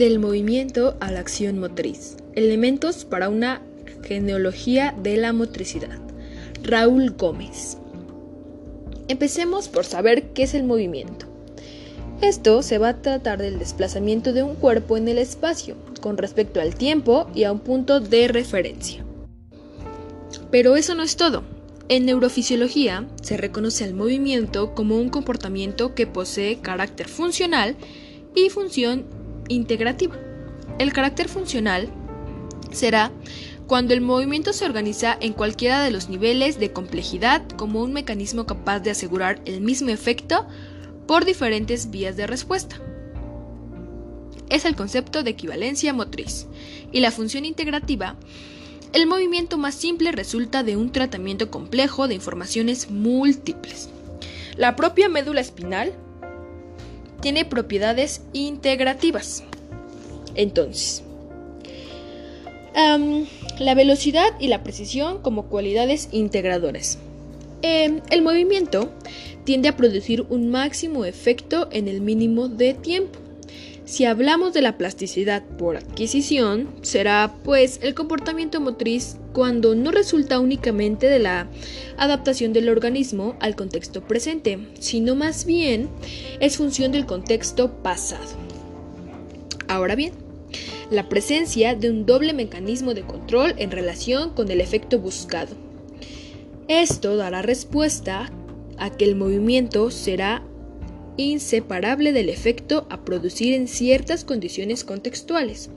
Del movimiento a la acción motriz. Elementos para una genealogía de la motricidad. Raúl Gómez. Empecemos por saber qué es el movimiento. Esto se va a tratar del desplazamiento de un cuerpo en el espacio con respecto al tiempo y a un punto de referencia. Pero eso no es todo. En neurofisiología se reconoce al movimiento como un comportamiento que posee carácter funcional y función integrativa. El carácter funcional será cuando el movimiento se organiza en cualquiera de los niveles de complejidad como un mecanismo capaz de asegurar el mismo efecto por diferentes vías de respuesta. Es el concepto de equivalencia motriz. Y la función integrativa, el movimiento más simple resulta de un tratamiento complejo de informaciones múltiples. La propia médula espinal tiene propiedades integrativas. Entonces, la velocidad y la precisión como cualidades integradoras. Em, el movimiento tiende a producir un máximo efecto en el mínimo de tiempo. Si hablamos de la plasticidad por adquisición, será pues el comportamiento motriz cuando no resulta únicamente de la adaptación del organismo al contexto presente, sino más bien es función del contexto pasado. Ahora bien, la presencia de un doble mecanismo de control en relación con el efecto buscado. Esto dará respuesta a que el movimiento será inseparable del efecto a producir en ciertas condiciones contextuales.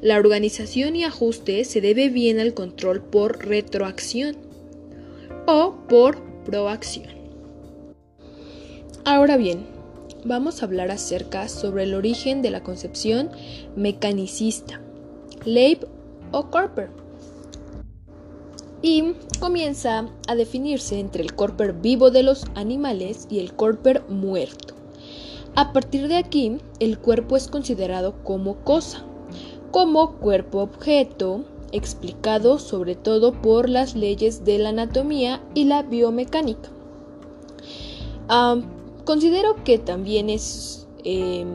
La organización y ajuste se debe bien al control por retroacción o por proacción. Ahora bien, vamos a hablar acerca sobre el origen de la concepción mecanicista, Leib o Corper. Y comienza a definirse entre el corper vivo de los animales y el corper muerto. A partir de aquí, el cuerpo es considerado como cosa, como cuerpo objeto, explicado sobre todo por las leyes de la anatomía y la biomecánica. Considero que también es em,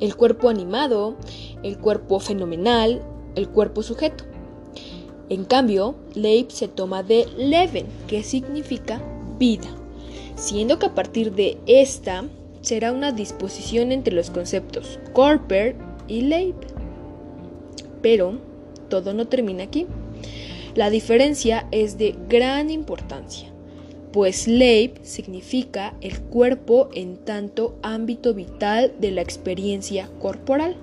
el cuerpo animado, el cuerpo fenomenal, el cuerpo sujeto. En cambio, Leib se toma de Leven, que significa vida, siendo que a partir de esta será una disposición entre los conceptos Corper y Leib. Pero todo no termina aquí. La diferencia es de gran importancia, pues Leib significa el cuerpo en tanto ámbito vital de la experiencia corporal.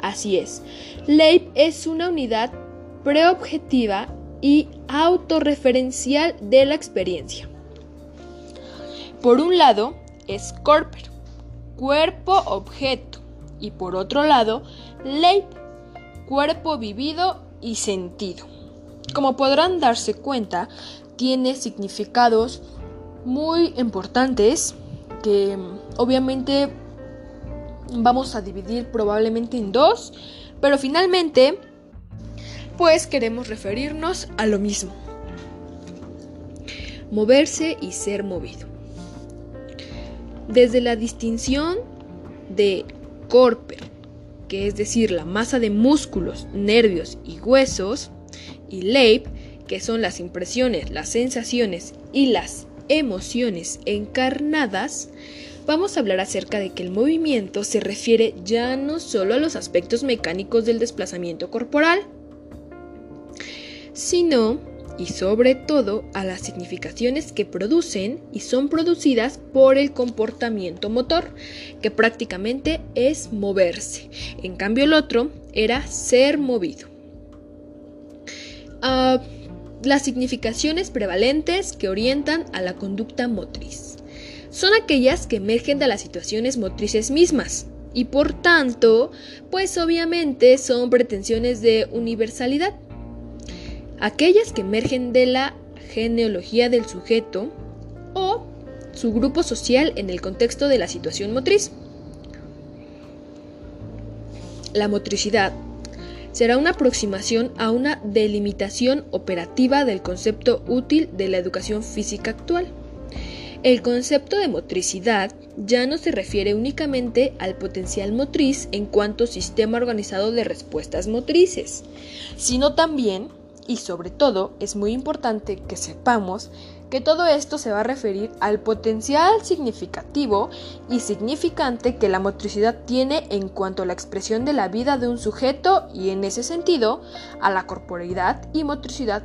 Así es, Leib es una unidad preobjetiva y autorreferencial de la experiencia. Por un lado es corper, cuerpo objeto, y por otro lado Leib, cuerpo vivido y sentido. Como podrán darse cuenta, tiene significados muy importantes que obviamente vamos a dividir probablemente en dos, pero finalmente pues queremos referirnos a lo mismo. Moverse y ser movido. Desde la distinción de corper, que es decir, la masa de músculos, nervios y huesos, y leib, que son las impresiones, las sensaciones y las emociones encarnadas, vamos a hablar acerca de que el movimiento se refiere ya no solo a los aspectos mecánicos del desplazamiento corporal, sino y sobre todo a las significaciones que producen y son producidas por el comportamiento motor, que prácticamente es moverse. En cambio el otro era ser movido. Ah, las significaciones prevalentes que orientan a la conducta motriz son aquellas que emergen de las situaciones motrices mismas y por tanto, pues obviamente son pretensiones de universalidad aquellas que emergen de la genealogía del sujeto o su grupo social en el contexto de la situación motriz. La motricidad será una aproximación a una delimitación operativa del concepto útil de la educación física actual. El concepto de motricidad ya no se refiere únicamente al potencial motriz en cuanto sistema organizado de respuestas motrices, sino también, y sobre todo, es muy importante que sepamos que todo esto se va a referir al potencial significativo y significante que la motricidad tiene en cuanto a la expresión de la vida de un sujeto y en ese sentido a la corporeidad y motricidad,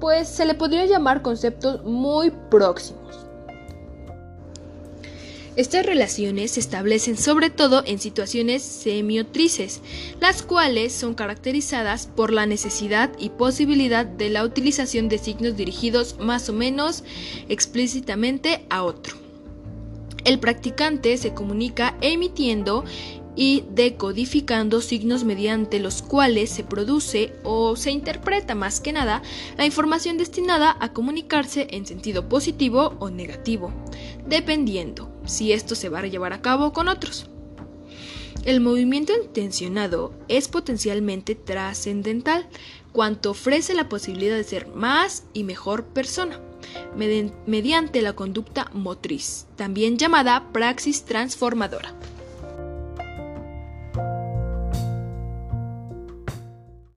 pues se le podría llamar conceptos muy próximos. Estas relaciones se establecen sobre todo en situaciones semiotrices, las cuales son caracterizadas por la necesidad y posibilidad de la utilización de signos dirigidos más o menos explícitamente a otro. El practicante se comunica emitiendo y decodificando signos mediante los cuales se produce o se interpreta más que nada la información destinada a comunicarse en sentido positivo o negativo, dependiendo si esto se va a llevar a cabo con otros. El movimiento intencionado es potencialmente trascendental, cuanto ofrece la posibilidad de ser más y mejor persona, mediante la conducta motriz, también llamada praxis transformadora.